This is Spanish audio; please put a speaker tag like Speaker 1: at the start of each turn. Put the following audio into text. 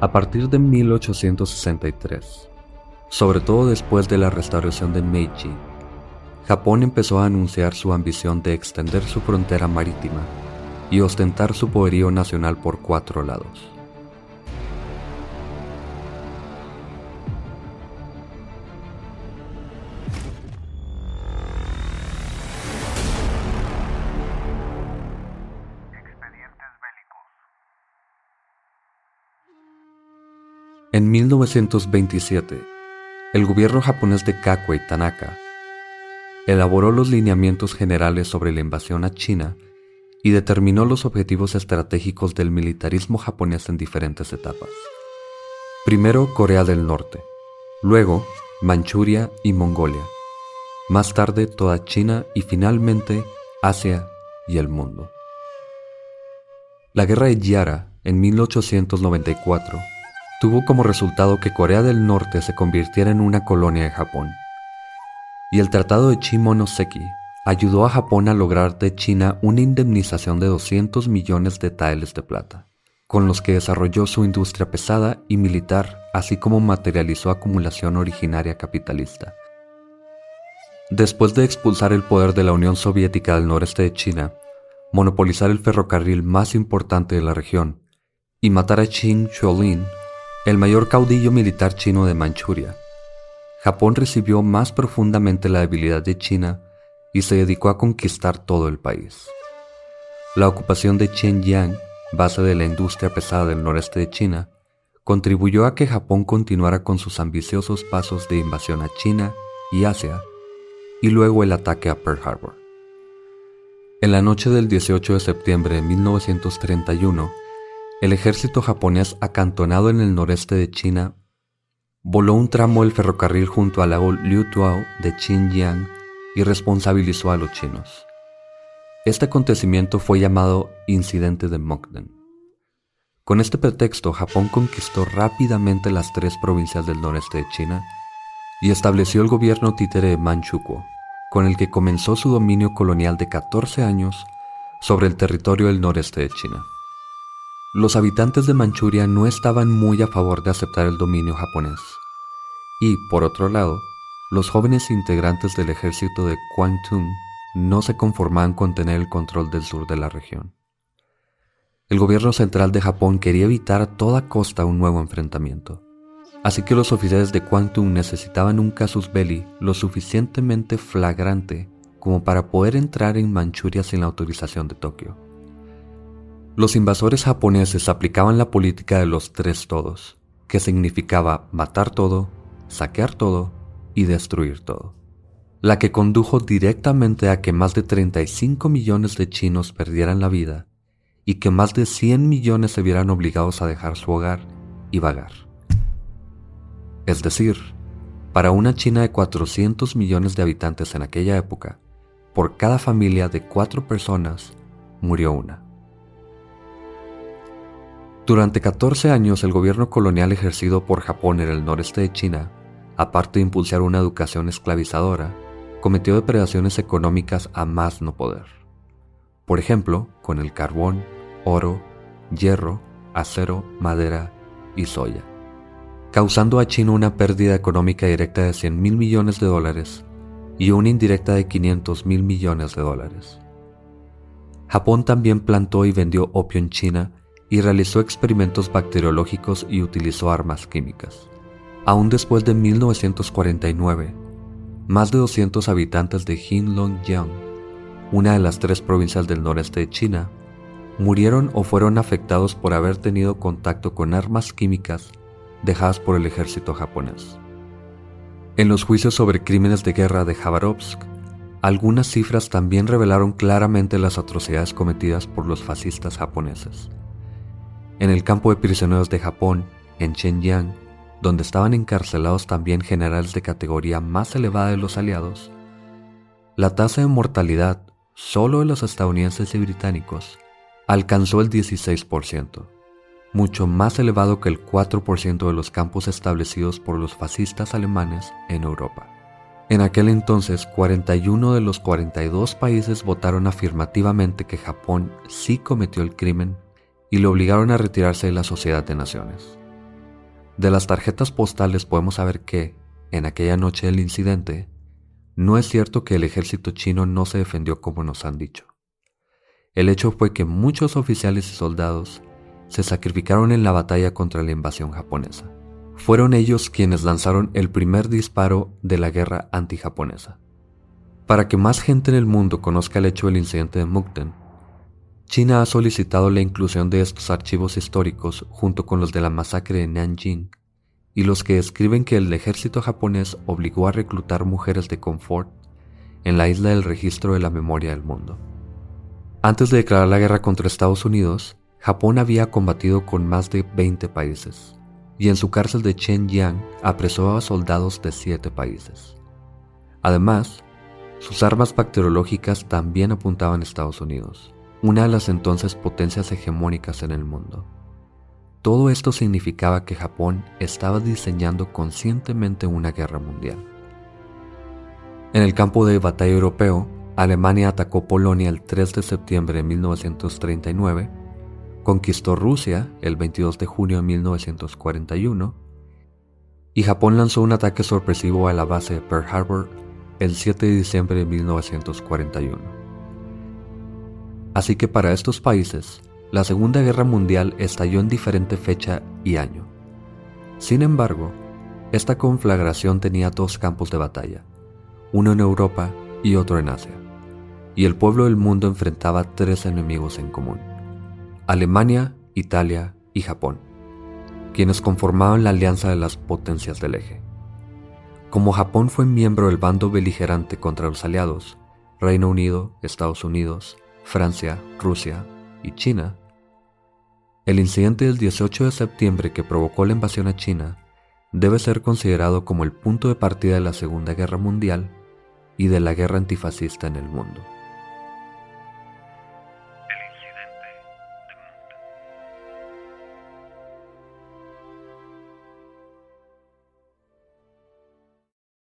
Speaker 1: A partir de 1863, sobre todo después de la restauración de Meiji, Japón empezó a anunciar su ambición de extender su frontera marítima y ostentar su poderío nacional por cuatro lados. 1927, el gobierno japonés de Kakuei Tanaka elaboró los lineamientos generales sobre la invasión a China y determinó los objetivos estratégicos del militarismo japonés en diferentes etapas. Primero Corea del Norte, luego Manchuria y Mongolia, más tarde toda China y finalmente Asia y el mundo. La guerra de Yara en 1894 tuvo como resultado que Corea del Norte se convirtiera en una colonia de Japón. Y el Tratado de Shimonoseki ayudó a Japón a lograr de China una indemnización de 200 millones de taeles de plata, con los que desarrolló su industria pesada y militar, así como materializó acumulación originaria capitalista. Después de expulsar el poder de la Unión Soviética del noreste de China, monopolizar el ferrocarril más importante de la región y matar a Qin Chuolin, el mayor caudillo militar chino de Manchuria. Japón recibió más profundamente la debilidad de China y se dedicó a conquistar todo el país. La ocupación de Qianyang, base de la industria pesada del noreste de China, contribuyó a que Japón continuara con sus ambiciosos pasos de invasión a China y Asia, y luego el ataque a Pearl Harbor. En la noche del 18 de septiembre de 1931, el ejército japonés acantonado en el noreste de China voló un tramo del ferrocarril junto al lago Liutuao de Xinjiang y responsabilizó a los chinos. Este acontecimiento fue llamado Incidente de Mokden. Con este pretexto, Japón conquistó rápidamente las tres provincias del noreste de China y estableció el gobierno títere de Manchukuo, con el que comenzó su dominio colonial de 14 años sobre el territorio del noreste de China. Los habitantes de Manchuria no estaban muy a favor de aceptar el dominio japonés. Y, por otro lado, los jóvenes integrantes del ejército de Kwantung no se conformaban con tener el control del sur de la región. El gobierno central de Japón quería evitar a toda costa un nuevo enfrentamiento, así que los oficiales de Kwantung necesitaban un casus belli lo suficientemente flagrante como para poder entrar en Manchuria sin la autorización de Tokio. Los invasores japoneses aplicaban la política de los tres todos, que significaba matar todo, saquear todo y destruir todo, la que condujo directamente a que más de 35 millones de chinos perdieran la vida y que más de 100 millones se vieran obligados a dejar su hogar y vagar. Es decir, para una China de 400 millones de habitantes en aquella época, por cada familia de cuatro personas murió una. Durante 14 años el gobierno colonial ejercido por Japón en el noreste de China, aparte de impulsar una educación esclavizadora, cometió depredaciones económicas a más no poder. Por ejemplo, con el carbón, oro, hierro, acero, madera y soya, causando a China una pérdida económica directa de 100 mil millones de dólares y una indirecta de 500 mil millones de dólares. Japón también plantó y vendió opio en China y realizó experimentos bacteriológicos y utilizó armas químicas. Aún después de 1949, más de 200 habitantes de Heilongjiang, una de las tres provincias del noreste de China, murieron o fueron afectados por haber tenido contacto con armas químicas dejadas por el ejército japonés. En los juicios sobre crímenes de guerra de Khabarovsk, algunas cifras también revelaron claramente las atrocidades cometidas por los fascistas japoneses. En el campo de prisioneros de Japón, en Shenyang, donde estaban encarcelados también generales de categoría más elevada de los aliados, la tasa de mortalidad solo de los estadounidenses y británicos alcanzó el 16%, mucho más elevado que el 4% de los campos establecidos por los fascistas alemanes en Europa. En aquel entonces, 41 de los 42 países votaron afirmativamente que Japón sí cometió el crimen y lo obligaron a retirarse de la Sociedad de Naciones. De las tarjetas postales podemos saber que, en aquella noche del incidente, no es cierto que el ejército chino no se defendió como nos han dicho. El hecho fue que muchos oficiales y soldados se sacrificaron en la batalla contra la invasión japonesa. Fueron ellos quienes lanzaron el primer disparo de la guerra antijaponesa. Para que más gente en el mundo conozca el hecho del incidente de Mukden, China ha solicitado la inclusión de estos archivos históricos junto con los de la masacre de Nanjing y los que describen que el ejército japonés obligó a reclutar mujeres de confort en la isla del registro de la memoria del mundo. Antes de declarar la guerra contra Estados Unidos, Japón había combatido con más de 20 países y en su cárcel de Shenyang apresó a soldados de 7 países. Además, sus armas bacteriológicas también apuntaban a Estados Unidos, una de las entonces potencias hegemónicas en el mundo. Todo esto significaba que Japón estaba diseñando conscientemente una guerra mundial. En el campo de batalla europeo, Alemania atacó Polonia el 3 de septiembre de 1939, conquistó Rusia el 22 de junio de 1941 y Japón lanzó un ataque sorpresivo a la base de Pearl Harbor el 7 de diciembre de 1941. Así que para estos países, la Segunda Guerra Mundial estalló en diferente fecha y año. Sin embargo, esta conflagración tenía dos campos de batalla, uno en Europa y otro en Asia, y el pueblo del mundo enfrentaba tres enemigos en común, Alemania, Italia y Japón, quienes conformaban la alianza de las potencias del eje. Como Japón fue miembro del bando beligerante contra los aliados, Reino Unido, Estados Unidos, Francia, Rusia y China, el incidente del 18 de septiembre que provocó la invasión a China debe ser considerado como el punto de partida de la Segunda Guerra Mundial y de la guerra antifascista en el mundo.